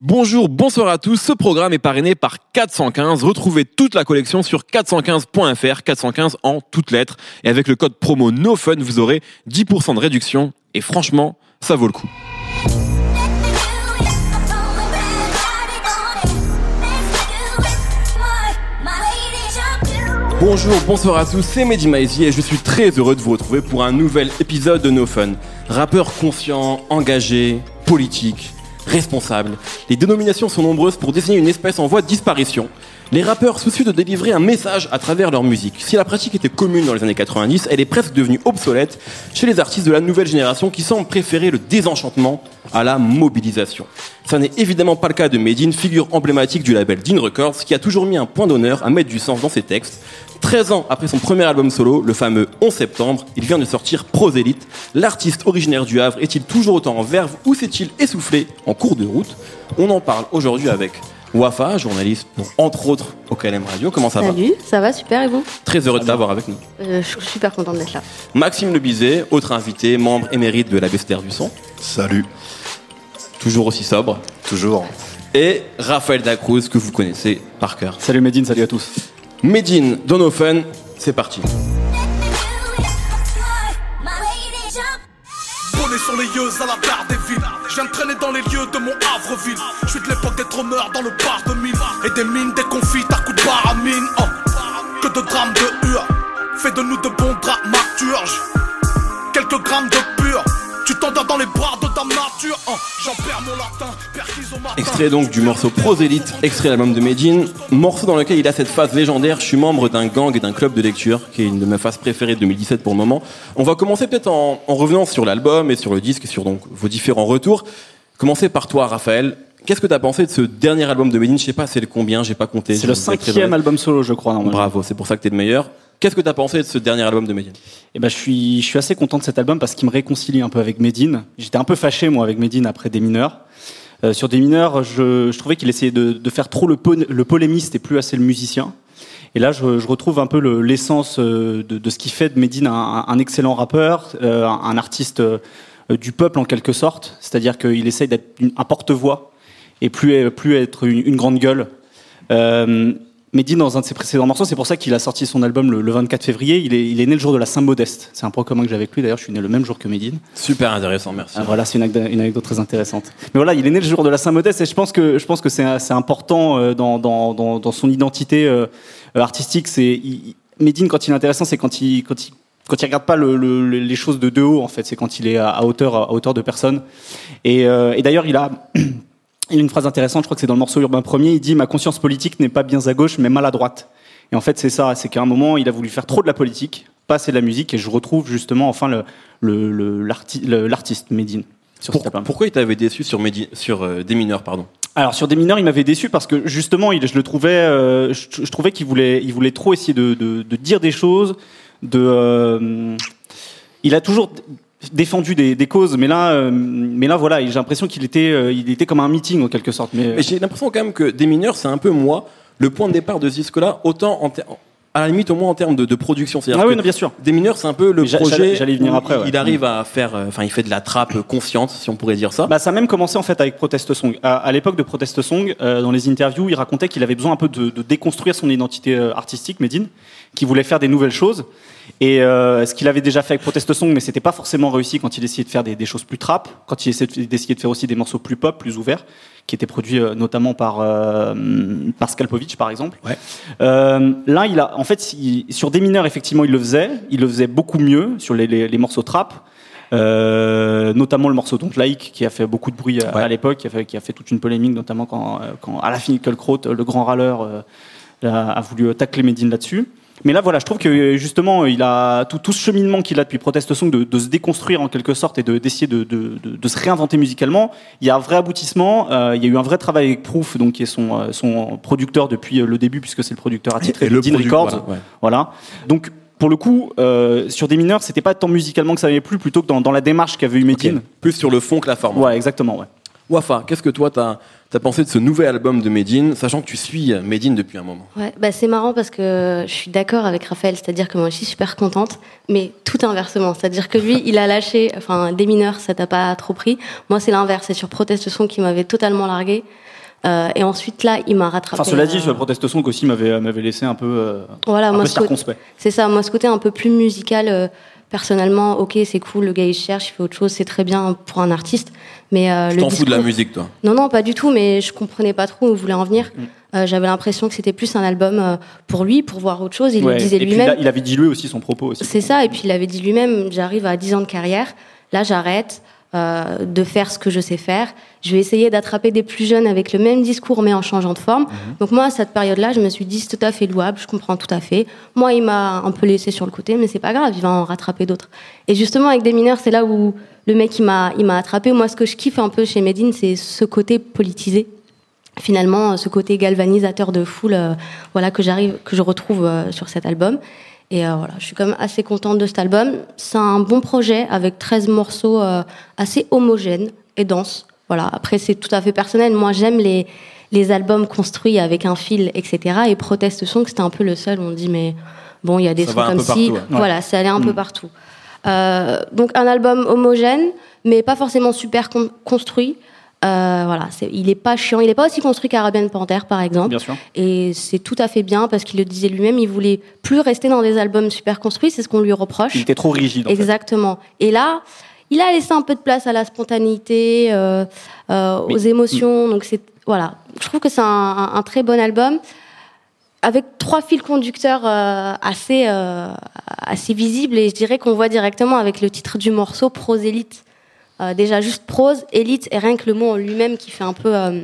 Bonjour, bonsoir à tous. Ce programme est parrainé par 415. Retrouvez toute la collection sur 415.fr, 415 en toutes lettres. Et avec le code promo NOFUN, vous aurez 10% de réduction. Et franchement, ça vaut le coup. Bonjour, bonsoir à tous, c'est Mehdi Maizi et je suis très heureux de vous retrouver pour un nouvel épisode de No Fun. Rappeur conscient, engagé, politique, responsable. Les dénominations sont nombreuses pour désigner une espèce en voie de disparition. Les rappeurs soucieux de délivrer un message à travers leur musique. Si la pratique était commune dans les années 90, elle est presque devenue obsolète chez les artistes de la nouvelle génération qui semblent préférer le désenchantement à la mobilisation. Ça n'est évidemment pas le cas de Medine, figure emblématique du label Dean Records, qui a toujours mis un point d'honneur à mettre du sens dans ses textes. 13 ans après son premier album solo, le fameux 11 septembre, il vient de sortir Prosélyte. L'artiste originaire du Havre est-il toujours autant en verve ou s'est-il essoufflé en cours de route? On en parle aujourd'hui avec Wafa, journaliste pour entre autres au KLM Radio. Comment ça va Salut, ça va super et vous? Très heureux de t'avoir avec nous. Euh, je suis super content d'être là. Maxime Lebizet, autre invité, membre émérite de la Bester du Son. Salut. Toujours aussi sobre. Toujours. Et Raphaël Dacruz, que vous connaissez par cœur. Salut Medine, salut à tous. Medine, Donovan, c'est parti. Sur les yeux à la barre des villes. Traîner dans les lieux de mon Havreville. Je suis de l'époque des trôneurs dans le bar de mine. Et des mines, des confits à coups de barre à mine. Oh. Que de drames de hur. Fais de nous de bons dramaturges. Quelques grammes de pur. Tu t'endors dans les bras de ta nature. Oh. J'en perds mon latin. Extrait donc du morceau Prosélite, extrait l'album de Medine, morceau dans lequel il a cette phase légendaire, je suis membre d'un gang et d'un club de lecture, qui est une de mes phases préférées de 2017 pour le moment. On va commencer peut-être en, revenant sur l'album et sur le disque, et sur donc vos différents retours. Commencer par toi, Raphaël. Qu'est-ce que tu as pensé de ce dernier album de Medine? Je sais pas c'est le combien, j'ai pas compté. C'est le cinquième album solo, je crois. Normalement. Bravo, c'est pour ça que tu es le meilleur. Qu'est-ce que tu as pensé de ce dernier album de Medine? Eh ben, je suis, je suis assez content de cet album parce qu'il me réconcilie un peu avec Medine. J'étais un peu fâché, moi, avec Medine après Des Mineurs. Euh, sur des mineurs, je, je trouvais qu'il essayait de, de, faire trop le, le, polémiste et plus assez le musicien. Et là, je, je retrouve un peu l'essence euh, de, de, ce qui fait de Medine un, un excellent rappeur, euh, un artiste du peuple en quelque sorte. C'est-à-dire qu'il essaye d'être un porte-voix et plus, plus être une, une grande gueule. Euh, Mehdi, dans un de ses précédents morceaux, c'est pour ça qu'il a sorti son album le, 24 février. Il est, il est, né le jour de la Saint-Modeste. C'est un point commun que j'ai avec lui. D'ailleurs, je suis né le même jour que Medine. Super intéressant, merci. Ah, voilà, c'est une, une, anecdote très intéressante. Mais voilà, il est né le jour de la Saint-Modeste et je pense que je pense que c'est important euh, dans, dans, dans, dans, son identité euh, artistique. C'est Medine quand il est intéressant, c'est quand il quand il quand il regarde pas le, le, les choses de de haut en fait, c'est quand il est à, hauteur à hauteur de personne. Et, euh, et d'ailleurs, il a il a une phrase intéressante, je crois que c'est dans le morceau Urbain Premier, il dit Ma conscience politique n'est pas bien à gauche, mais mal à droite. Et en fait, c'est ça, c'est qu'à un moment, il a voulu faire trop de la politique, pas assez de la musique, et je retrouve justement enfin le, le, l'artiste Médine. Sur pourquoi il t'avait déçu sur, sur euh, Des mineurs, pardon? Alors sur des mineurs, il m'avait déçu parce que justement, il, je le trouvais, euh, je, trouvais qu'il voulait, il voulait trop essayer de, de, de dire des choses. De, euh, il a toujours défendu des, des, causes, mais là, euh, mais là, voilà, j'ai l'impression qu'il était, euh, il était comme un meeting en quelque sorte. Mais, mais j'ai l'impression quand même que des mineurs, c'est un peu moi le point de départ de ce disque-là, autant en à la limite au moins en termes de, de production. Ah oui, non, bien sûr. Des mineurs, c'est un peu le projet. J'allais venir après. Il, arrive à faire, euh, enfin, il fait de la trappe consciente, si on pourrait dire ça. Bah, ça a même commencé en fait avec Protest Song. À, à l'époque de Protest Song, euh, dans les interviews, il racontait qu'il avait besoin un peu de, de déconstruire son identité artistique, Medine, qu'il voulait faire des nouvelles choses. Et euh, ce qu'il avait déjà fait avec Protest Song, mais c'était pas forcément réussi quand il essayait de faire des, des choses plus trap, quand il essayait d'essayer de faire aussi des morceaux plus pop, plus ouverts, qui étaient produits euh, notamment par euh, par Skalpovic par exemple. Ouais. Euh, là, il a en fait il, sur des mineurs effectivement il le faisait, il le faisait beaucoup mieux sur les, les, les morceaux trap. Euh, notamment le morceau donc Like qui a fait beaucoup de bruit à, ouais. à l'époque, qui a fait qui a fait toute une polémique notamment quand quand à la fin le grand râleur, a, a voulu tacler Medine là-dessus. Mais là, voilà, je trouve que justement, il a tout, tout ce cheminement qu'il a depuis Protest Song de, de, se déconstruire en quelque sorte et d'essayer de, de, se réinventer musicalement. Il y a un vrai aboutissement. Euh, il y a eu un vrai travail avec Proof, donc qui est son, euh, son producteur depuis le début, puisque c'est le producteur attitré de Dean Records. Voilà, ouais. voilà. Donc pour le coup, euh, sur des mineurs, c'était pas tant musicalement que ça avait plu, plutôt que dans, dans la démarche qu'avait eu Medine. Okay. Plus sur le fond que la forme. Ouais, exactement. Ouais. Wafa, qu'est-ce que toi t'as as pensé de ce nouvel album de Medine, sachant que tu suis Medine depuis un moment? Ouais, bah c'est marrant parce que je suis d'accord avec Raphaël, c'est-à-dire que moi je suis super contente, mais tout inversement, c'est-à-dire que lui, il a lâché, enfin des mineurs, ça t'a pas trop pris. Moi c'est l'inverse, c'est sur Proteste Son qui m'avait totalement largué. Euh, et ensuite là, il m'a rattrapé. Enfin, cela dit, euh, sur proteste son aussi m'avait m'avait laissé un peu, euh, Voilà, un moi peu circonspect. C'est ça, moi ce côté un peu plus musical, euh, personnellement, ok, c'est cool, le gars il cherche, il fait autre chose, c'est très bien pour un artiste, mais euh, Tu t'en fous de la musique, toi Non, non, pas du tout, mais je comprenais pas trop où il voulait en venir. Mm. Euh, J'avais l'impression que c'était plus un album euh, pour lui, pour voir autre chose. Il Ouais. le disait lui-même. il avait dilué aussi son propos aussi. C'est ça, et puis il avait dit lui-même, j'arrive à 10 ans de carrière, là j'arrête euh, de faire ce que je sais faire, je vais essayer d'attraper des plus jeunes avec le même discours mais en changeant de forme. Donc moi à cette période-là, je me suis dit c'est tout à fait louable, je comprends tout à fait. Moi il m'a un peu laissé sur le côté, mais c'est pas grave, il va en rattraper d'autres. Et justement avec des mineurs, c'est là où le mec il m'a il m'a attrapé. Moi ce que je kiffe un peu chez Medine, c'est ce côté politisé finalement ce côté galvanisateur de foule euh, voilà que j'arrive que je retrouve euh, sur cet album et euh, voilà je suis quand même assez contente de cet album. C'est un bon projet avec 13 morceaux euh, assez homogènes et denses. Voilà après c'est tout à fait personnel. Moi j'aime les les albums construits avec un fil etc et Protest Song c'était un peu le seul où on dit mais bon il y a des Ça sons comme peu si. partout, ouais. voilà c'est allé un peu Mm. partout. Euh, donc un album homogène mais pas forcément super con- construit euh, voilà, il est pas chiant, il est pas aussi construit qu'Arabian Panther par exemple. Bien sûr. Et c'est tout à fait bien parce qu'il le disait lui-même, il voulait plus rester dans des albums super construits, c'est ce qu'on lui reproche. Il était trop rigide. En fait. Exactement. Et là, il a laissé un peu de place à la spontanéité, euh, euh, Mais- aux émotions. Donc c'est voilà, je trouve que c'est un, un- un très bon album avec trois fils conducteurs euh, assez euh, assez visibles et je dirais qu'on voit directement avec le titre du morceau Prosélite. Euh, déjà juste prose, élite et rien que le mot en lui-même qui fait un peu euh,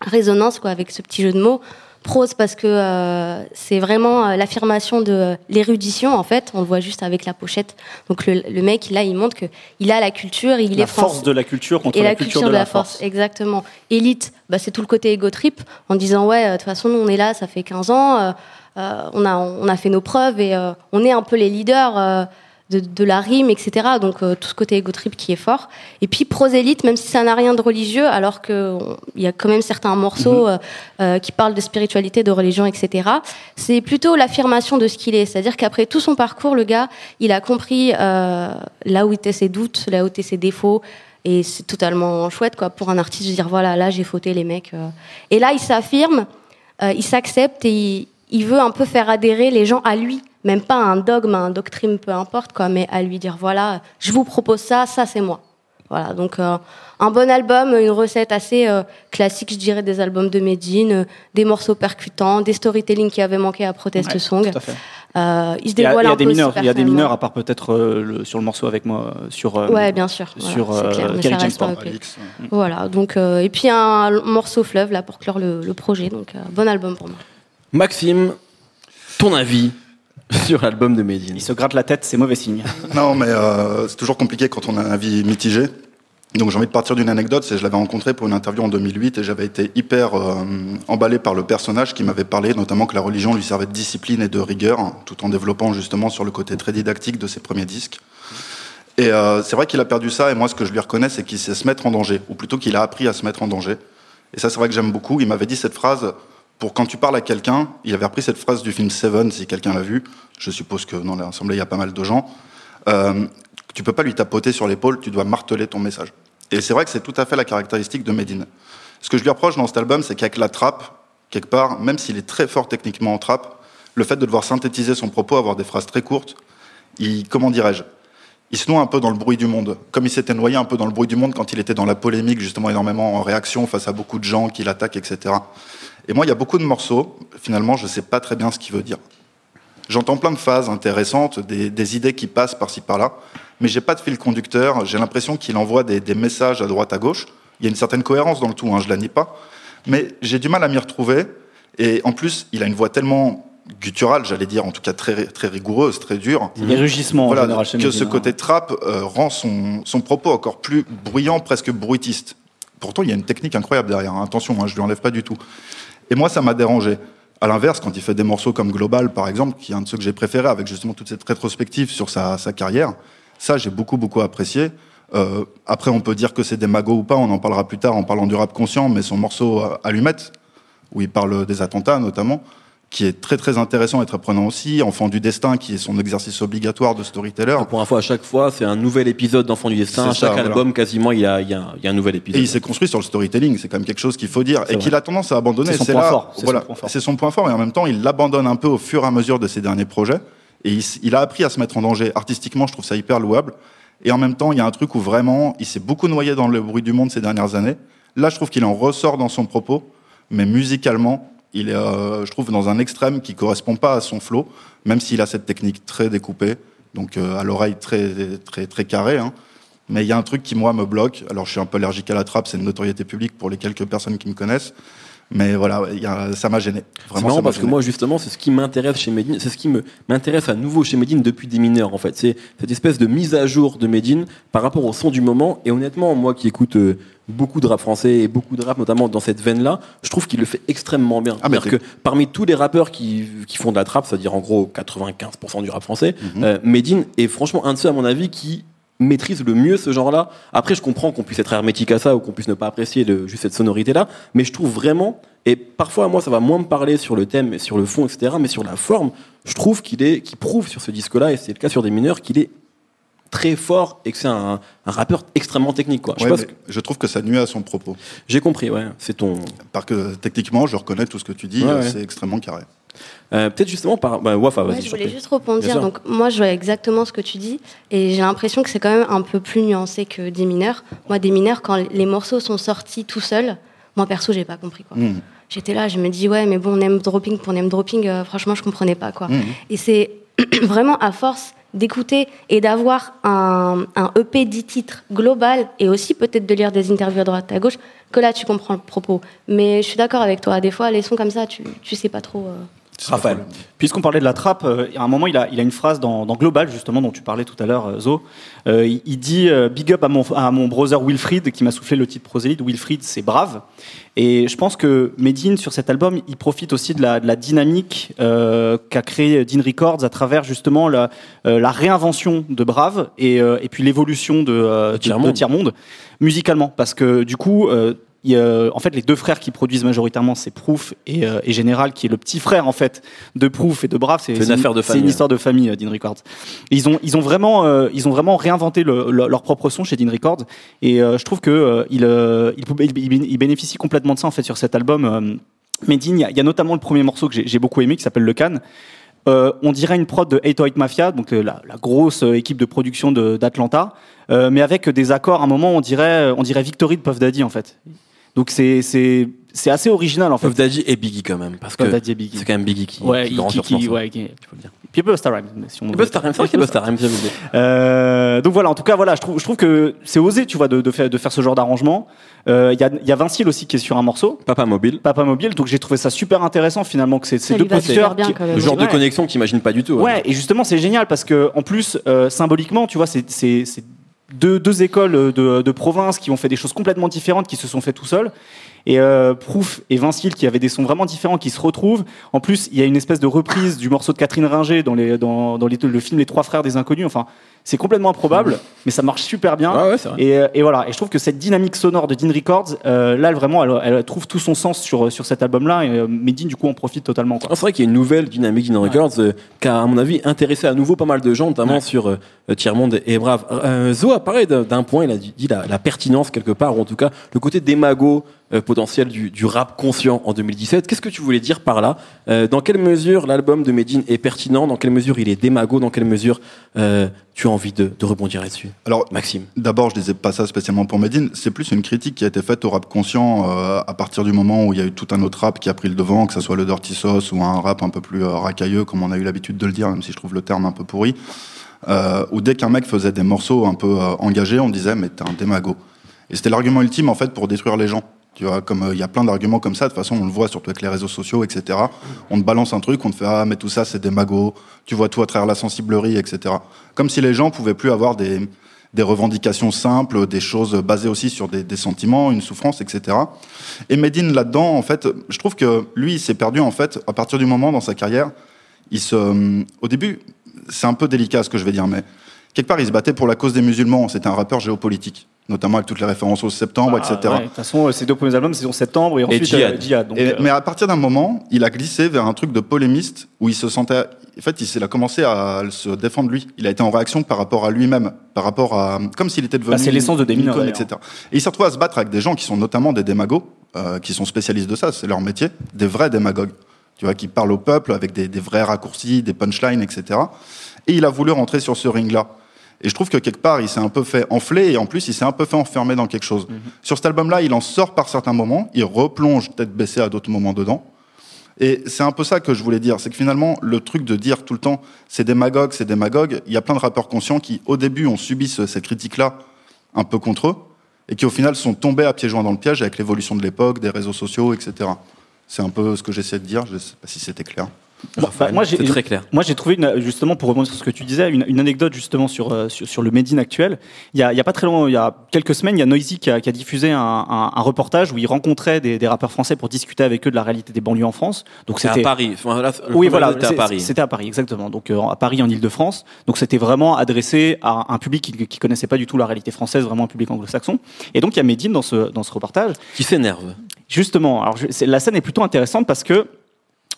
résonance quoi avec ce petit jeu de mots. Prose parce que euh, c'est vraiment l'affirmation de l'érudition en fait. On le voit juste avec la pochette. Donc le, le mec là, il montre que il a la culture, il la est force de la culture contre et la, culture, de la force. Exactement. Élite, bah, c'est tout le côté ego trip en disant ouais, de toute façon, nous on est là, ça fait 15 ans, on, a, on a fait nos preuves et on est un peu les leaders de, de la rime, etc. Donc euh, tout ce côté ego trip qui est fort. Et puis prosélite, même si ça n'a rien de religieux, alors que il y a quand même certains morceaux euh, euh, qui parlent de spiritualité, de religion, etc. C'est plutôt l'affirmation de ce qu'il est. C'est-à-dire qu'après tout son parcours, le gars, il a compris euh, là où étaient ses doutes, là où étaient ses défauts. Et c'est totalement chouette, quoi, pour un artiste de dire voilà, là j'ai fauté les mecs. euh. Et là, il s'affirme, euh, il s'accepte et il, il veut un peu faire adhérer les gens à lui, même pas un dogme, un doctrine, peu importe, quoi, mais à lui dire voilà, je vous propose ça, ça c'est moi. Voilà, donc euh, un bon album, une recette assez euh, classique, je dirais, des albums de Medine, euh, des morceaux percutants, des storytelling qui avaient manqué à Protest Ouais, Song. Tout à fait. Euh, il se Il y a, dévoile il y a un des peu mineurs, il y a des mineurs à part peut-être euh, le- sur le morceau avec moi sur. euh, Ouais, bien sûr. voilà, sur, euh, clair, mais ça reste pas. Voilà, donc euh, et puis un morceau fleuve là pour clore le, le projet, donc euh, bon album pour moi. Maxime, ton avis sur l'album de Medine Il se gratte la tête, c'est mauvais signe. Non, mais euh, c'est toujours compliqué quand on a un avis mitigé. Donc j'ai envie de partir d'une anecdote, c'est que je l'avais rencontré pour une interview en 2008 et j'avais été hyper euh, emballé par le personnage qui m'avait parlé notamment que la religion lui servait de discipline et de rigueur, hein, tout en développant justement sur le côté très didactique de ses premiers disques. Et euh, c'est vrai qu'il a perdu ça et moi ce que je lui reconnais c'est qu'il sait se mettre en danger, ou plutôt qu'il a appris à se mettre en danger. Et ça c'est vrai que j'aime beaucoup. Il m'avait dit cette phrase pour quand tu parles à quelqu'un, il avait repris cette phrase du film Seven si quelqu'un l'a vu. Je suppose que dans l'assemblée il y a pas mal de gens. Euh, tu peux pas lui tapoter sur l'épaule, tu dois marteler ton message. Et c'est vrai que c'est tout à fait la caractéristique de Medine. Ce que je lui reproche dans cet album, c'est qu'avec la trappe, quelque part, même s'il est très fort techniquement en trappe, le fait de devoir synthétiser son propos, avoir des phrases très courtes, il, comment dirais-je, il se noie un peu dans le bruit du monde. Comme il s'était noyé un peu dans le bruit du monde quand il était dans la polémique, justement énormément en réaction face à beaucoup de gens qui l'attaquent, etc. Et moi, il y a beaucoup de morceaux, finalement, je sais pas très bien ce qu'il veut dire. J'entends plein de phases intéressantes, des, des idées qui passent par-ci par-là, mais j'ai pas de fil conducteur. J'ai l'impression qu'il envoie des, des messages à droite à gauche. Il y a une certaine cohérence dans le tout, hein, je la nie pas, mais j'ai du mal à m'y retrouver. Et en plus, il a une voix tellement gutturale, j'allais dire, en tout cas très, très rigoureuse, très dure. Les rugissements en Voilà, général chez que ce côté trap euh, rend son, son propos encore plus bruyant, presque bruitiste. Pourtant, il y a une technique incroyable derrière. hein. Attention, hein, je lui enlève pas du tout. Et moi, ça m'a dérangé. À l'inverse, quand il fait des morceaux comme Global, par exemple, qui est un de ceux que j'ai préféré, avec justement toute cette rétrospective sur sa, sa carrière, ça, j'ai beaucoup, beaucoup apprécié. Euh, après, on peut dire que c'est des magots ou pas, on en parlera plus tard en parlant du rap conscient, mais son morceau euh, Allumette, où il parle des attentats notamment, qui est très très intéressant et très prenant aussi. Enfant du destin, qui est son exercice obligatoire de storyteller. Pour info, à chaque fois, c'est un nouvel épisode d'Enfant du destin. À ça, chaque voilà. album, quasiment, il y a, il y a- il y a un nouvel Et épisode. il s'est construit sur le storytelling, c'est quand même quelque chose qu'il faut dire, et qu'il a tendance à abandonner. C'est son C'est point là, fort, c'est son voilà, point fort. c'est son point fort, et en même temps, il l'abandonne un peu au fur et à mesure de ses derniers projets. Et il a appris à se mettre en danger. Artistiquement, je trouve ça hyper louable. Et en même temps, il y a un truc où vraiment, il s'est beaucoup noyé dans le bruit du monde ces dernières années. Là, je trouve qu'il en ressort dans son propos, mais musicalement, il est, euh, je trouve, dans un extrême qui correspond pas à son flow, même s'il a cette technique très découpée, donc euh, à l'oreille très, très, très carrée. hein. Mais il y a un truc qui, moi, me bloque. Alors, je suis un peu allergique à la trappe, c'est une notoriété publique pour les quelques personnes qui me connaissent. Mais voilà, il y a- ça m'a gêné. C'est Vraiment, marrant parce que moi justement c'est ce qui m'intéresse chez Medine, c'est ce qui me m'intéresse à nouveau chez Medine depuis des mineurs en fait. C'est cette espèce de mise à jour de Medine par rapport au son du moment et honnêtement moi qui écoute euh, beaucoup de rap français et beaucoup de rap notamment dans cette veine là, je trouve qu'il le fait extrêmement bien. Ah, mais que parmi tous les rappeurs qui, qui font de la trap, c'est-à-dire en gros 95% du rap français, euh, Medine est franchement un de ceux à mon avis qui maîtrise le mieux ce genre-là. Après, je comprends qu'on puisse être hermétique à ça ou qu'on puisse ne pas apprécier le- juste cette sonorité-là, mais je trouve vraiment, et parfois, moi, ça va moins me parler sur le thème, et sur le fond, etc., mais sur la forme, je trouve qu'il est, qu'il prouve sur ce disque-là, et c'est le cas sur des mineurs, qu'il est très fort et que c'est un, un rappeur extrêmement technique, quoi. Je Ouais, pense mais que je trouve que ça nuit à son propos. j'ai compris, ouais. C'est ton, Parce que techniquement, je reconnais tout ce que tu dis, Ouais, ouais. c'est extrêmement carré. Euh, peut-être justement par, bah, Wafa, Ouais, je voulais juste rebondir. Donc, moi, je vois exactement ce que tu dis. Et j'ai l'impression que c'est quand même un peu plus nuancé que des mineurs. Moi, des mineurs, quand les morceaux sont sortis tout seuls, moi, perso, j'ai pas compris. Quoi. Mhm. J'étais là, je me dis, ouais, mais bon, name dropping pour name dropping, euh, franchement, je comprenais pas. Quoi. Mhm. Et c'est vraiment à force d'écouter et d'avoir un, un EP 10 titres global et aussi peut-être de lire des interviews à droite à gauche que là tu comprends le propos. Mais je suis d'accord avec toi, des fois les sons comme ça tu, tu sais pas trop. euh. Raphaël. Puisqu'on parlait de la trappe, euh, à un moment, il a, il a une phrase dans, dans Global, justement, dont tu parlais tout à l'heure, euh, Zo. Euh, il, il dit euh, Big up à mon, à mon brother Wilfried, qui m'a soufflé le titre Prosélyte. Wilfried, c'est brave. Et je pense que Medine, sur cet album, il profite aussi de la, de la dynamique qu'a créé Dean Records à travers, justement, la, la réinvention de Brave et, et puis l'évolution de, de, de Tiers-Monde, musicalement. Parce que, du coup, il en fait, les deux frères qui produisent majoritairement, c'est Proof et, euh, et Général, qui est le petit frère en fait de Proof et de Brave. C'est une affaire de C'est famille, une hein. histoire de famille, euh, Dean Records. Et ils ont, ils ont vraiment, euh, ils ont vraiment réinventé le- le- leur propre son chez Dean Records. Et euh, je trouve que euh, il, euh, il, il- il bénéficie complètement de ça en fait sur cet album. Euh, Medine, il y, a- il y a notamment le premier morceau que j'ai j'ai beaucoup aimé qui s'appelle Le Can. Euh, on dirait une prod de 808 Mafia, donc euh, la, la grosse euh, équipe de production de- d'Atlanta, mais avec des accords. À un moment, on dirait, on dirait Victory de Puff Daddy en fait. Donc c'est c'est c'est assez original en fait. Puff Daddy et Biggie quand même, parce que Puff Daddy et Biggie. c'est quand même Biggie qui, Ouais, qui qui- qui- morceau. ouais, qui- faut le dire. Puis Busta Rhymes, si on Busta Rhymes, c'est vrai qu'il Busta Rhymes. Euh, donc voilà, en tout cas, voilà, je trouve, je trouve que c'est osé, tu vois, de, de, faire, de faire ce genre d'arrangement. Euh, Il y, a, il y a Vincile aussi qui est sur un morceau, Papa Mobile. Papa Mobile, donc j'ai trouvé ça super intéressant finalement que c'est ces deux producteurs. bien, qui- quand même. Le genre de Ouais. connexion que t'imagines pas du tout. hein. Ouais, et justement, c'est génial parce que en plus, euh, symboliquement, tu vois, c'est c'est- c'est deux, deux écoles de, de province qui ont fait des choses complètement différentes, qui se sont fait tout seuls. Et euh, Proof et Vincile qui avaient des sons vraiment différents qui se retrouvent. En plus, il y a une espèce de reprise du morceau de Catherine Ringer dans, les, dans, dans le film Les Trois Frères des Inconnus. Enfin, c'est complètement improbable, mais ça marche super bien. Ouais, ouais. Et, euh, et voilà, et je trouve que cette dynamique sonore de Dean Records, euh, là, elle, vraiment, elle, elle trouve tout son sens sur, sur cet album-là. Et euh, Medine, du coup, en profite totalement. Ah, c'est vrai qu'il y a une nouvelle dynamique dans Records euh, qui a, à mon avis, intéressé à nouveau pas mal de gens, notamment sur Tiers-Monde et Brave. Euh, Zo a parlé d'un point, il a dit la, la pertinence quelque part, ou en tout cas le côté démago potentiel du, du rap conscient en 2017. Qu'est-ce que tu voulais dire par là Euh, Dans quelle mesure l'album de Medine est pertinent Dans quelle mesure il est démago Dans quelle mesure euh, tu as envie de, de rebondir là-dessus? Alors, Maxime. D'abord, je disais pas ça spécialement pour Medine, c'est plus une critique qui a été faite au rap conscient euh, à partir du moment où il y a eu tout un autre rap qui a pris le devant, que ce soit le Dirty Sauce ou un rap un peu plus euh, racailleux, comme on a eu l'habitude de le dire, même si je trouve le terme un peu pourri. Euh, où dès qu'un mec faisait des morceaux un peu euh, engagés, on disait mais t'es un démago. Et c'était l'argument ultime en fait pour détruire les gens. Tu vois, comme euh, il y a plein d'arguments comme ça, de toute façon on le voit surtout avec les réseaux sociaux, etc. On te balance un truc, on te fait ah mais tout ça c'est des magos, tu vois tout à travers la sensiblerie, etc. Comme si les gens pouvaient plus avoir des revendications simples, des choses basées aussi sur des, des sentiments, une souffrance, etc. Et Medine là-dedans, en fait, je trouve que lui, il s'est perdu en fait à partir du moment dans sa carrière, il se, au début, c'est un peu délicat ce que je vais dire, mais quelque part, il se battait pour la cause des musulmans. C'était un rappeur géopolitique, notamment avec toutes les références au septembre, Ah, etc. ouais, De toute façon, euh, ces deux premiers albums, c'est en septembre et ensuite Djihad. euh, Djihad. donc, Et- euh, mais à partir d'un moment, il a glissé vers un truc de polémiste où il se sentait. En fait, il, a commencé à se défendre lui. Il a été en réaction par rapport à lui-même, par rapport à comme s'il était devenu. Bah, c'est l'essence de d'ailleurs. etc. Et il s'est retrouvé à se battre avec des gens qui sont notamment des démagos, euh, qui sont spécialistes de ça, c'est leur métier, des vrais démagogues, tu vois, qui parlent au peuple avec des, des vrais raccourcis, des punchlines, etc. Et il a voulu rentrer sur ce ring-là. Et je trouve que quelque part, il s'est un peu fait enfler et en plus, il s'est un peu fait enfermer dans quelque chose. Sur cet album-là, il en sort par certains moments, il replonge tête baissée à d'autres moments dedans. Et c'est un peu ça que je voulais dire, c'est que finalement, le truc de dire tout le temps, c'est démagogue, c'est démagogue, il y a plein de rappeurs conscients qui, au début, ont subi ce- cette critique-là un peu contre eux, et qui, au final, sont tombés à pieds joints dans le piège avec l'évolution de l'époque, des réseaux sociaux, etc. C'est un peu ce que j'essaie de dire, je sais pas si c'était clair. Bah, Raphaël, moi, j'ai- c'est très clair. Moi, j'ai trouvé, une, justement, pour rebondir sur ce que tu disais, une, une anecdote justement sur, euh, sur, sur le Made in actuel. Il y, a, il y a pas très longtemps, il y a quelques semaines, il y a Noisy qui a, qui a diffusé un, un, un reportage où il rencontrait des, des rappeurs français pour discuter avec eux de la réalité des banlieues en France. Donc C'est à c'était Paris. Enfin, là, oui, voilà, était à Paris. C'était à Paris, exactement. Donc euh, à Paris, en Ile-de-France. Donc c'était vraiment adressé à un public qui, qui connaissait pas du tout la réalité française, vraiment un public anglo-saxon. Et donc il y a Medine dans ce dans ce reportage. Qui s'énerve. Justement, alors je- la scène est plutôt intéressante parce que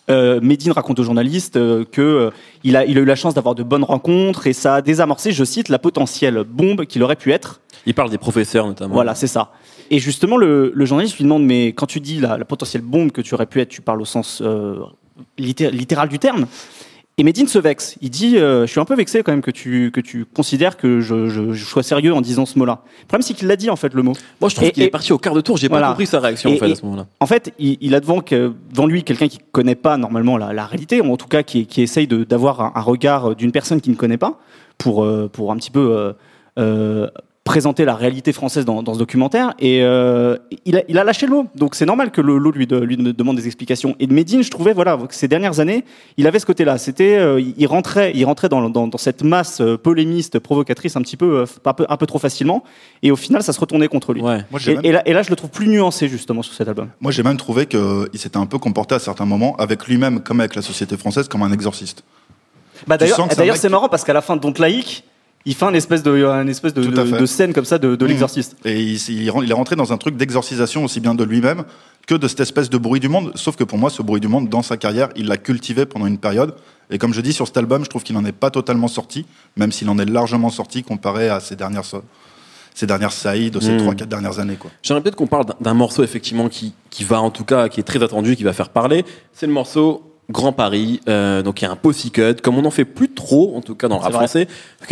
euh, Medine raconte aux journalistes euh, que euh, il a il a eu la chance d'avoir de bonnes rencontres et ça a désamorcé, je cite, la potentielle bombe qu'il aurait pu être Il parle des professeurs notamment. voilà, c'est ça. Et justement, le, le journaliste lui demande, mais quand tu dis la, la potentielle bombe que tu aurais pu être, tu parles au sens euh, litté- littéral du terme. Et Medine se vexe. Il dit, euh, je suis un peu vexé quand même que tu, que tu considères que je, je, je sois sérieux en disant ce mot-là. Le problème, c'est qu'il l'a dit, en fait, le mot. Moi, je trouve qu'il est parti au quart de tour. J'ai Voilà. pas compris sa réaction Et- en fait et- à ce moment-là. En fait, il, il a devant, que, devant lui quelqu'un qui connaît pas normalement la, la réalité, ou en tout cas qui, qui essaye d'avoir un, un regard d'une personne qui ne connaît pas, pour, euh, pour un petit peu euh, euh, présenter la réalité française dans, dans ce documentaire. Et euh, il, a, il a lâché le mot. Donc c'est normal que le lot lui, de- lui de- demande des explications. Et de Medine, je trouvais, voilà, que ces dernières années, il avait ce côté-là. C'était, euh, il rentrait, il rentrait dans, dans, dans cette masse euh, polémiste, provocatrice, un petit peu, un peu, un peu trop facilement. Et au final, ça se retournait contre lui. Ouais. Moi, j'ai Et, même- et là, et là, je le trouve plus nuancé justement sur cet album. Moi, j'ai même trouvé qu'il s'était un peu comporté à certains moments, avec lui-même comme avec la société française, comme un exorciste. Bah d'ailleurs, que c'est marrant parce qu'à la fin de Don't Laïque, il fait un espèce de, espèce de, scène comme ça de, de Mmh. l'exorciste. Et il, est rentré dans un truc d'exorcisation aussi bien de lui-même que de cette espèce de bruit du monde. Sauf que pour moi, ce bruit du monde, dans sa carrière, il l'a cultivé pendant une période. Et comme je dis sur cet album, je trouve qu'il n'en est pas totalement sorti, même s'il en est largement sorti comparé à ses dernières, ses dernières saillies de ces Mmh. 3-4 dernières années. Quoi. J'aimerais peut-être qu'on parle d'un- d'un morceau effectivement qui, qui va en tout cas, qui est très attendu, qui va faire parler. C'est le morceau Grand Paris. Euh, donc il y a un post cut, comme on n'en fait plus trop, en tout cas dans le rap français.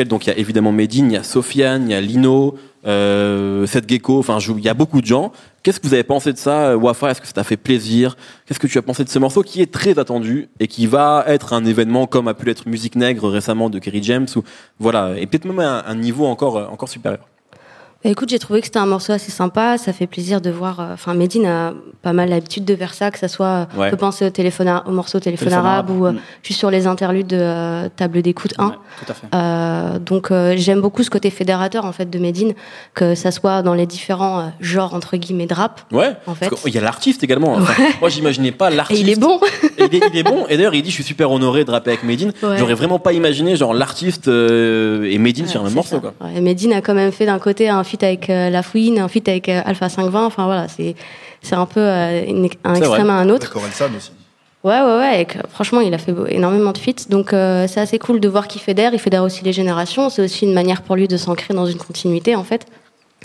Donc il y a évidemment Medine, il y a Sofiane, il y a Lino, euh, Seth Gecko. Enfin, il y a beaucoup de gens. Qu'est-ce que vous avez pensé de ça, euh, Wafa? Est-ce que ça t'a fait plaisir? Qu'est-ce que tu as pensé de ce morceau qui est très attendu et qui va être un événement comme a pu l'être Musique Nègre récemment de Kerry James ou voilà et peut-être même à un, un niveau encore euh, encore supérieur? Bah, écoute, j'ai trouvé que c'était un morceau assez sympa. Ça fait plaisir de voir. euh, Enfin, Medine a pas mal l'habitude de faire ça, que ça soit. Ouais. On peut penser au, téléphone, ar- au morceau téléphone, Téléphone arabe, arabe. ou euh, Mm. juste sur les interludes de euh, table d'écoute 1. Ouais, tout à fait. Euh, donc euh, j'aime beaucoup ce côté fédérateur en fait de Medine, que ça soit dans les différents euh, genres entre guillemets de rap. Ouais. En fait. Parce qu'il y a l'artiste également. Enfin, Moi, j'imaginais pas Et l'artiste. il est bon. Et il, est, il est bon. Et d'ailleurs, il dit Je suis super honoré de rapper avec Medine. Ouais. J'aurais vraiment pas imaginé, genre, l'artiste euh, et Medine sur un Ouais, même morceau, quoi. Ouais, Medine a quand même fait d'un côté un feat avec euh, La Fouine, un feat avec euh, Alpha 520. Enfin voilà, c'est c'est un peu euh, une- un extrême vrai. à un autre. Avec Orelsan aussi. Ouais, ouais, ouais. et franchement, il a fait énormément de feats. Donc, euh, c'est assez cool de voir qu'il fédère. Il fédère aussi les générations. C'est aussi une manière pour lui de s'ancrer dans une continuité, en fait.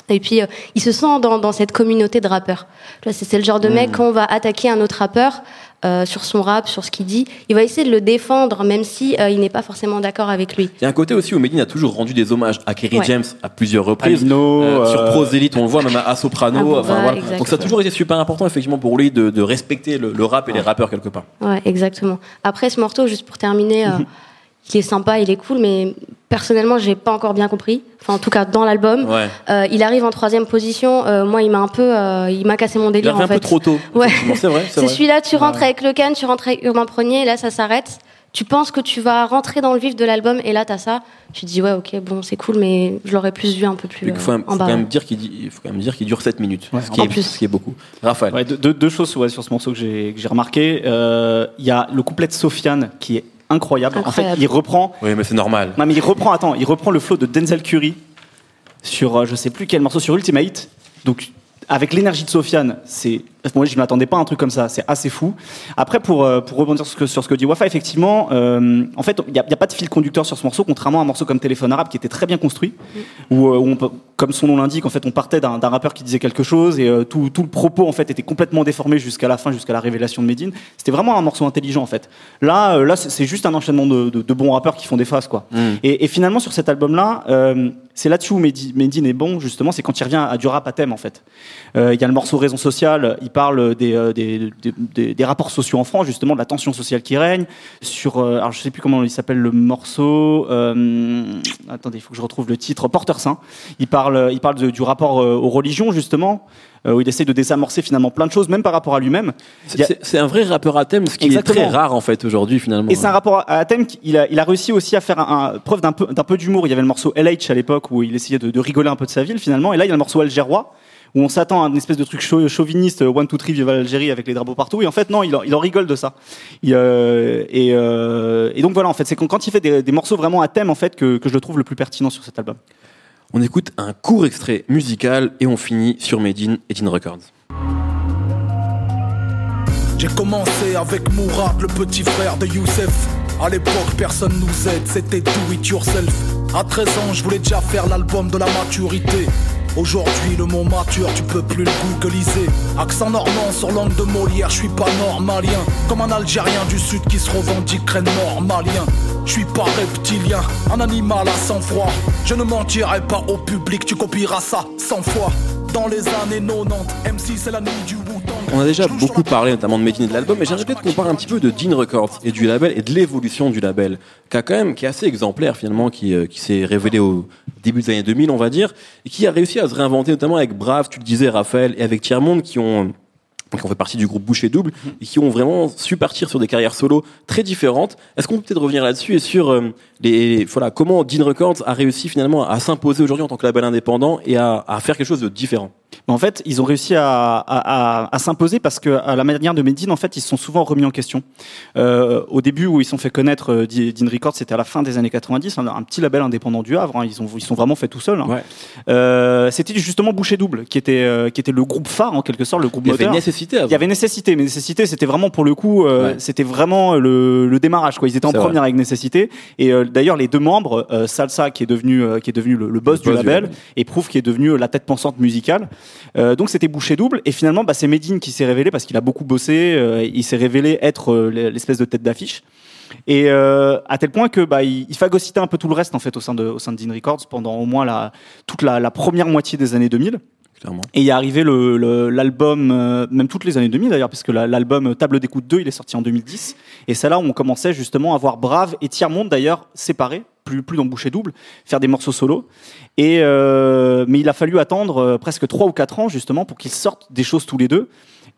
Et puis, euh, il se sent dans, dans cette communauté de rappeurs. C'est c'est le genre de mec, quand on va attaquer un autre rappeur euh, sur son rap, sur ce qu'il dit, il va essayer de le défendre, même si euh, il n'est pas forcéément d'accord avec lui. Il y a un côté aussi où Medine a toujours rendu des hommages à Kerry Ouais. James à plusieurs reprises. Alino, Euh, sur euh, Prosélite, on le voit même à Soprano. À Booba, enfin, voilà. exact. Donc ça a toujours été super important effectivement pour lui de, de respecter le, le rap et les rappeurs quelque part. Ouais, exactement. Après, ce morceau, juste pour terminer, il est sympa, il est cool, mais personnellement, j'ai pas encore bien compris. Enfin, en tout cas, dans l'album. Ouais. Euh, il arrive en troisième position. Euh, moi, il m'a un peu, euh, il m'a cassé mon Il délire arrive en un fait. peu trop tôt. Ouais. C'est vrai. C'est celui-là, tu rentres avec le can, tu rentres avec Urbain Premier, et là, ça s'arrête. Tu penses que tu vas rentrer dans le vif de l'album, et là, t'as ça? Tu te dis, ouais, ok, bon, c'est cool, mais je l'aurais plus vu un peu plus Il faut, euh, quand même dire qu'il dit- il faut quand même dire qu'il dure 7 minutes, Ouais, ce, qui en est, plus. ce qui est beaucoup. Raphaël. Ouais, deux, deux- choses ouais, sur ce morceau que j'ai remarqué. Euh, Il y a le couplet de Sofiane qui est incroyable. Incroyable. En fait, il reprend. Oui, mais c'est normal. Non, mais il reprend. Attends, il reprend le flow de Denzel Curry sur, euh, je sais plus quel morceau, sur Ultimate. Donc, avec l'énergie de Sofiane, c'est. Moi, je ne m'attendais pas à un truc comme ça. C'est assez fou. Après, pour, euh, pour rebondir sur ce que, sur ce que dit Wafa, effectivement, euh, en fait, il n'y a, il y a pas de fil conducteur sur ce morceau, contrairement à un morceau comme Téléphone Arabe qui était très bien construit, où, euh, où on peut- comme son nom l'indique, en fait, on partait d'un d'un rappeur qui disait quelque chose et euh, tout, tout le propos, en fait, était complètement déformé jusqu'à la fin, jusqu'à la révélation de Medine. C'était vraiment un morceau intelligent, en fait. Là, euh, là, c'est juste un enchaînement de, de- de bons rappeurs qui font des faces, quoi. Et, et finalement, sur cet album-là, euh, c'est là-dessus où Medine est bon, justement, c'est quand il revient à du rap à thème, en fait. Euh, Il y a le morceau Raison sociale, il parle des, euh, des, des, des- rapports sociaux en France, justement, de la tension sociale qui règne. Sur, euh, alors je sais plus comment il s'appelle le morceau. euh, attendez, il faut que je retrouve le titre. Porteur saint. Il parle, il parle de- du rapport aux religions, justement, où il essaie de désamorcer finalement plein de choses, même par rapport à lui-même. Il a- C'est un vrai rappeur à thème, ce qui Exactement. est très rare en fait aujourd'hui finalement. Et c'est un rapport à thème qu'il a, il a réussi aussi à faire un, un- preuve d'un peu, d'un peu d'humour. Il y avait le morceau LH à l'époque où il essayait de, de rigoler un peu de sa ville finalement. Et là, il y a le morceau Algérois où on s'attend à une espèce de truc chau- chauviniste, euh, one, two, three, vive l'Algérie avec les drapeaux partout. Et en fait, non, il en, il en rigole de ça. Il, euh, et, euh, et donc voilà, en fait, c'est quand, quand il fait des, des morceaux vraiment à thème en fait que, que je le trouve le plus pertinent sur cet album. On écoute un court extrait musical et on finit sur Medine et Dean Records. J'ai commencé avec Mourad, le petit frère de Youssef. À l'époque, personne nous aide, c'était do it yourself. À 13 ans, je voulais déjà faire l'album de la maturité. Aujourd'hui, le mot mature, tu peux plus le googliser. Accent normand sur langue de Molière, je suis pas normalien. Comme un Algérien du Sud qui se revendiquerait normalien. Je suis pas reptilien, un animal à sang-froid. Je ne mentirai pas au public, tu copieras ça 100 fois. Dans les années 90, M6 c'est la nuit du Wu-Tang. On a déjà beaucoup parlé notamment de Medine et de l'album, mais j'aimerais peut-être qu'on parle un petit peu de Dean Records et du label et de l'évolution du label, qui a quand même qui est assez exemplaire finalement, qui, euh, qui s'est révélé au début des années 2000, on va dire, et qui a réussi à se réinventer notamment avec Brave, tu le disais Raphaël, et avec Tiers-Monde, qui ont qui ont fait partie du groupe Boucher Double et qui ont vraiment su partir sur des carrières solo très différentes. Est-ce qu'on peut peut-être revenir là-dessus et sur euh, les voilà comment Dean Records a réussi finalement à s'imposer aujourd'hui en tant que label indépendant et à, à faire quelque chose de différent? Mais en fait, ils ont réussi à, à, à, à s'imposer parce que, à la manière de Medine, en fait, ils se sont souvent remis en question. Euh, au début, où ils se sont fait connaître, euh, Dean Records, c'était à la fin des années 90, un, un petit label indépendant du Havre. hein, ils ont, ils sont vraiment fait tout seuls. hein. Ouais. Euh, c'était justement Boucher Double, qui était, euh, qui était le groupe phare en quelque sorte, le groupe Il y avait moteur. nécessité avant. Il y avait nécessité, mais nécessité, c'était vraiment pour le coup, euh, Ouais. c'était vraiment le, le démarrage. Quoi. Ils étaient en première avec nécessité. Et euh, d'ailleurs, les deux membres, euh, Salsa, qui est devenu, euh, qui est devenu le, le boss, du, boss du label, label. et Proof, qui est devenu la tête pensante musicale. Euh, donc c'était bouché double. Et finalement, bah, c'est Medine qui s'est révélé parce qu'il a beaucoup bossé. euh, il s'est révélé être euh, l'espèce de tête d'affiche. Et euh, à tel point que bah, il, il un peu tout le reste en fait au sein de, au sein de Dean Records pendant au moins la, toute la, la première moitié des années 2000. Et il est arrivé l'album, euh, même toutes les années 2000 d'ailleurs, puisque la- l'album Table d'écoute 2, il est sorti en 2010. Et c'est là où on commençait justement à voir Brave et Tiers Monde d'ailleurs séparés, plus, plus dans bouchée double, faire des morceaux solo. Et euh, mais il a fallu attendre euh, presque 3 ou 4 ans justement pour qu'ils sortent des choses tous les deux.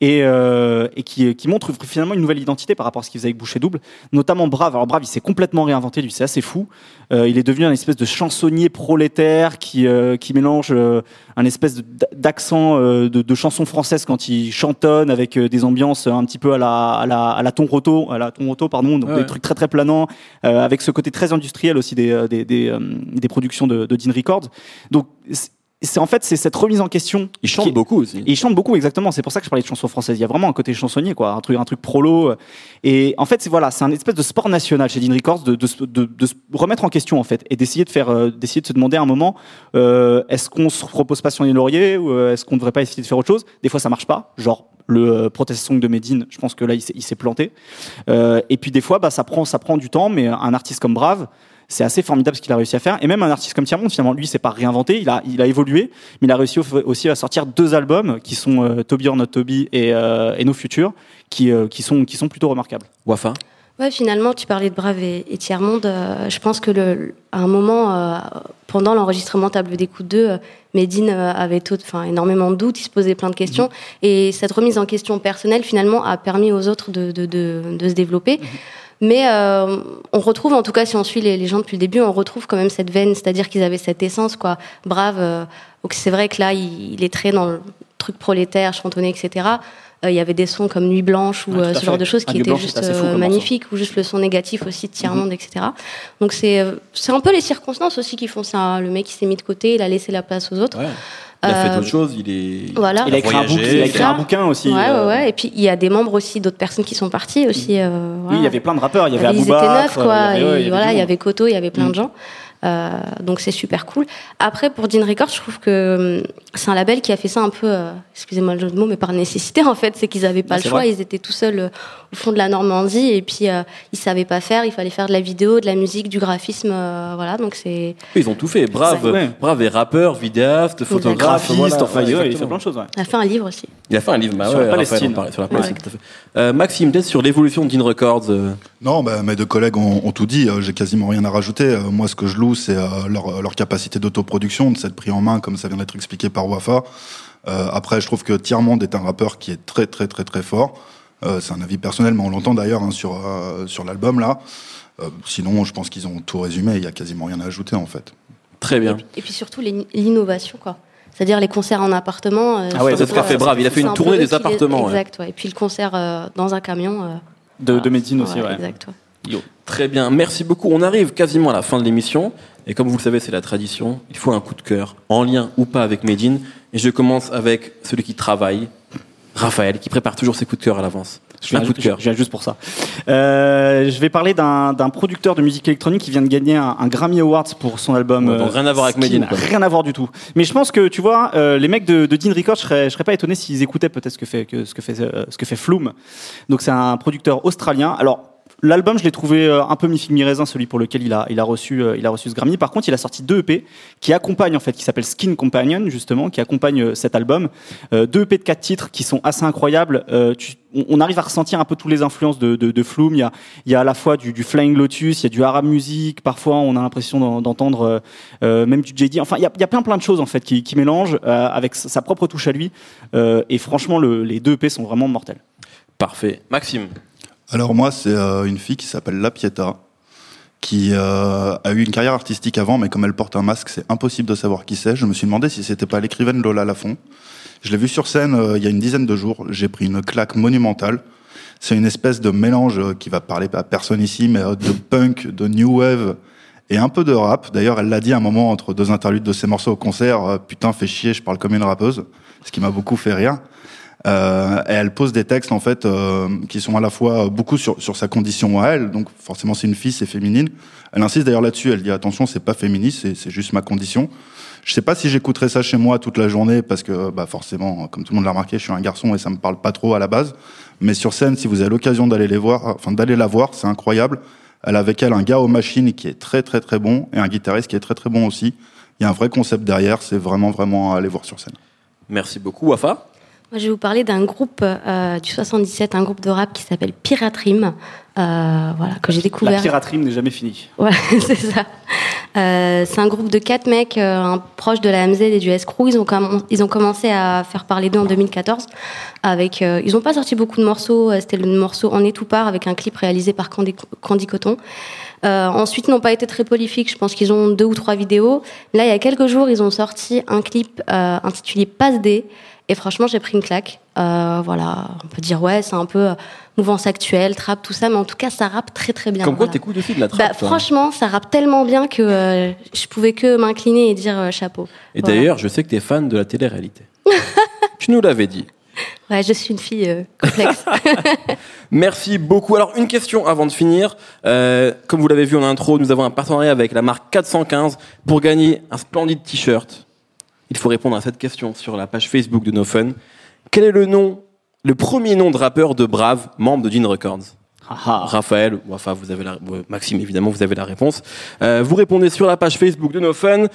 Et, euh, et qui, qui montre finalement une nouvelle identité par rapport à ce qu'il faisait avec Boucher Double, notamment Brave. Alors Brave, il s'est complètement réinventé, lui, c'est assez fou. Euh, il est devenu un espèce de chansonnier prolétaire qui, euh, qui mélange euh, un espèce d'accent euh, de, de chanson française quand il chantonne avec euh, des ambiances un petit peu à la à la à la ton roto à la ton roto pardon donc Ouais. des trucs très très planants euh, avec ce côté très industriel aussi des des des, des productions de, de Dean Records donc c'est- en fait c'est cette remise en question Il chante beaucoup aussi. il chante beaucoup, exactement. C'est pour ça que je parlais de chansons françaises. Il y a vraiment un côté chansonnier, quoi, un truc, un truc prolo. Et en fait, c'est voilà, c'est un espèce de sport national chez Dean Records de, de, de, de se remettre en question en fait et d'essayer de faire, euh, d'essayer de se demander à un moment, euh, est-ce qu'on se repose pas sur les lauriers ou euh, est-ce qu'on ne devrait pas essayer de faire autre chose? Des fois, ça marche pas. Genre le euh, protest song de Medine, je pense que là, il s'est, il s'est planté. Euh, et puis des fois, bah, ça prend, ça prend du temps, mais un artiste comme Brave. C'est assez formidable ce qu'il a réussi à faire. Et même un artiste comme Tiamond, finalement, lui, s'est pas réinventé. Il a, il a évolué, mais il a réussi au- aussi à sortir deux albums qui sont euh, Toby or Not Toby et, euh, et No Future, qui, euh, qui, sont, qui sont plutôt remarquables. Wafa? Ouais, finalement, tu parlais de Brave et, et Tiers-Monde. euh, je pense que le, à un moment, euh, pendant l'enregistrement Table d'écoute 2, euh, Medine avait tout, enfin, énormément de doutes, il se posait plein de questions. Et cette remise en question personnelle, finalement, a permis aux autres de, de, de, de se développer. Mais euh, on retrouve, en tout cas, si on suit les, gens depuis le début, on retrouve quand même cette veine, c'est-à-dire qu'ils avaient cette essence, quoi. Brave. euh, donc c'est vrai que là, il, il est très dans le truc prolétaire, chantonné, etc. Euh, Il y avait des sons comme Nuit Blanche ou Ouais, tout euh, ce fait. genre de choses Ah, qui étaient juste euh, magnifiques, ou juste le son négatif aussi de Tiers-Monde, etc. Donc c'est c'est un peu les circonstances aussi qui font ça. Le mec, il s'est mis de côté, il a laissé la place aux autres. Ouais. Il a fait d'autres choses, il est. Voilà. Il a écrit, un voyagé, bouquin, il a écrit ça. un bouquin aussi. Ouais, ouais, ouais. Et puis il y a des membres aussi, d'autres personnes qui sont parties aussi. euh, Oui, il y avait plein de rappeurs. Il y avait ils étaient neufs, quoi. il y avait- et il y avait voilà, il y avait Koto, il y avait plein Mm. de gens. Euh, donc c'est super cool. Après, pour Dean Records, je trouve que hum, c'est un label qui a fait ça un peu, euh, excusez-moi le jeu de mots, mais par nécessité en fait. C'est qu'ils n'avaient pas le choix. vrai. Ils étaient tout seuls euh, au fond de la Normandie et puis euh, ils savaient pas faire. Il fallait faire de la vidéo, de la musique, du graphisme, euh, voilà. Donc c'est Ils ont tout fait. Brave, ouais. brave et rappeur, vidéaste, photographe. Voilà, enfin, ouais, il- ouais, il fait plein de choses. ouais. il a fait un livre aussi. Il a fait un livre bah Sur ouais, la Palestine. parlait, sur la. Palestine, tout à fait. Euh, Maxime, peut-être sur l'évolution de Dean Records. euh, Non, bah, mes deux collègues ont, ont tout dit. J'ai quasiment rien à rajouter. Moi, ce que je loue, c'est euh, leur, leur capacité d'autoproduction, de s'être pris en main, comme ça vient d'être expliqué par Wafa. Euh, après, je trouve que Tiers-Monde est un rappeur qui est très, très, très, très fort. Euh, c'est un avis personnel, mais on l'entend d'ailleurs hein, sur, euh, sur l'album là. Euh, sinon, je pense qu'ils ont tout résumé. Il y a quasiment rien à ajouter en fait. Très bien. Et puis surtout l'innovation, quoi. C'est-à-dire les concerts en appartement. euh, Ah ouais, c'est ce qu'a fait Brave. Il a fait une un tournée des appartements, ouais. Exact, ouais. Et puis le concert euh, dans un camion. euh, De, voilà. de Medine aussi, ouais. Exact, ouais. Très bien. Merci beaucoup. On arrive quasiment à la fin de l'émission. Et comme vous le savez, c'est la tradition. Il faut un coup de cœur, en lien ou pas avec Medine. Et je commence avec celui qui travaille, Raphaël, qui prépare toujours ses coups de cœur à l'avance. Je viens, un coup de cœur. je viens juste pour ça. Euh, je vais parler d'un producteur de musique électronique qui vient de gagner un, un Grammy Awards pour son album. Ouais, donc euh, rien à voir avec. Medine. Rien à voir du tout. Mais je pense que tu vois, euh, les mecs de, de Dean Records, je serais, je serais pas étonné s'ils écoutaient peut-être ce que fait que, ce que fait euh, ce que fait Flume. Donc c'est un producteur australien. Alors L'album, je l'ai trouvé euh, un peu mi-figue mi-raisin, celui pour lequel il a, il a reçu, euh, il a reçu ce Grammy. Par contre, il a sorti deux EP qui accompagnent en fait, qui s'appellent Skin Companion justement, qui accompagnent euh, cet album. Deux EP de quatre titres qui sont assez incroyables. On, arrive à ressentir un peu toutes les influences de, de, de Flume. Il y a, il y a à la fois du, du Flying Lotus, il y a du Arab Music. Parfois, on a l'impression d'en- d'entendre euh, même du JD. Enfin, il y a, il y a plein plein de choses en fait qui, qui mélangent euh, avec sa propre touche à lui. Euh, et franchement, le, les deux EP sont vraiment mortels. Parfait. Maxime. Alors moi, c'est euh, une fille qui s'appelle La Pieta, qui euh, a eu une carrière artistique avant, mais comme elle porte un masque, c'est impossible de savoir qui c'est. Je me suis demandé si c'était pas l'écrivaine Lola Lafont. Je l'ai vue sur scène euh, il y a une dizaine de jours. J'ai pris une claque monumentale. C'est une espèce de mélange qui va parler à personne ici, mais de punk, de new wave et un peu de rap. D'ailleurs, elle l'a dit à un moment entre deux interludes de ses morceaux au concert. Putain, fait chier, je parle comme une rappeuse, ce qui m'a beaucoup fait rire. Euh, et elle pose des textes en fait euh, qui sont à la fois beaucoup sur, sa condition à elle, donc forcément c'est une fille, c'est féminine. Elle insiste d'ailleurs là-dessus, elle dit attention, c'est pas féministe, c'est, c'est juste ma condition. Je sais pas si j'écouterai ça chez moi toute la journée parce que bah forcément, comme tout le monde l'a remarqué, je suis un garçon et ça me parle pas trop à la base. Mais sur scène, si vous avez l'occasion d'aller les voir, enfin d'aller la voir, c'est incroyable. Elle a avec elle un gars aux machines qui est très très très bon et un guitariste qui est très très bon aussi. Il y a un vrai concept derrière, c'est vraiment vraiment à aller voir sur scène. Merci beaucoup, Wafa. Moi, je vais vous parler d'un groupe euh, du 77, un groupe de rap qui s'appelle Piraterim, euh, voilà, que j'ai La découvert. piraterie n'est jamais finie. Voilà, c'est ça. Euh, c'est un groupe de quatre mecs proches de la MZ et du S-Crew. Ils ont, ils ont commencé à faire parler d'eux en 2014. Avec, ils n'ont pas sorti beaucoup de morceaux. C'était le morceau En est tout part avec un clip réalisé par Candy, Candy Coton. Euh, ensuite, ils n'ont pas été très prolifiques. Je pense qu'ils ont deux ou trois vidéos. Là, il y a quelques jours, ils ont sorti un clip euh, intitulé Passe D. Et franchement, j'ai pris une claque. Euh, voilà, on peut dire ouais, c'est un peu euh, mouvance actuelle, trap, tout ça, mais en tout cas, ça rappe très très bien. Comme quoi, voilà. t'écoutes aussi de la Bah, toi. franchement, ça rappe tellement bien que euh, je pouvais que m'incliner et dire euh, chapeau. Et voilà. d'ailleurs, je sais que t'es fan de la télé-réalité. tu nous l'avais dit. Ouais, je suis une fille complexe. Merci beaucoup. Alors, une question avant de finir. Comme vous l'avez vu en intro, nous avons un partenariat avec la marque 415 pour gagner un splendide t-shirt. Il faut répondre à cette question sur la page Facebook de No Fun. Quel est le nom, le premier nom de rappeur de Brave, membre de Dean Records? Ah, ah. Raphaël, ou enfin vous avez la, euh, Maxime évidemment, vous avez la réponse. Euh, vous répondez sur la page Facebook de No Fun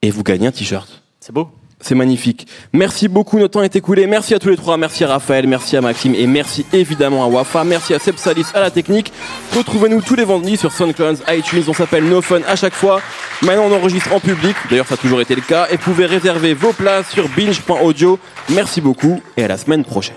et vous gagnez un t-shirt. C'est beau. C'est magnifique. Merci beaucoup, notre temps est écoulé. Merci à tous les trois. Merci à Raphaël, merci à Maxime et merci évidemment à Wafa. Merci à Sepsalis à la technique. Retrouvez-nous tous les vendredis sur SoundCloud, iTunes. On s'appelle No Fun à chaque fois. Maintenant, on enregistre en public. D'ailleurs, ça a toujours été le cas. Et pouvez réserver vos places sur binge.audio. Merci beaucoup et à la semaine prochaine.